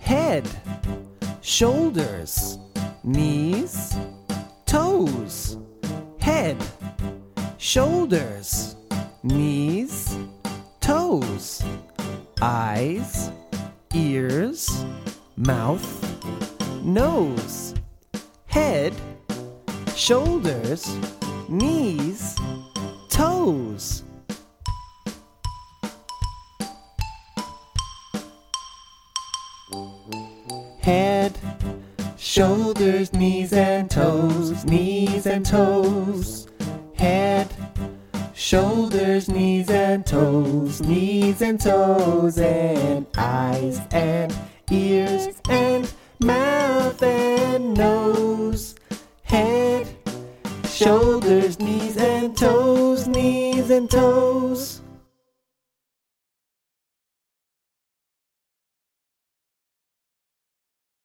Head, shoulders, knees, toes. Head, shoulders, knees, toes. Eyes, ears, mouth, nose. Head, shoulders, knees, toes. Head, shoulders, knees and toes, knees and toes. Head, shoulders, knees and toes, knees and toes, and eyes and ears and mouth and nose. Head, shoulders, knees and toes, knees and toes.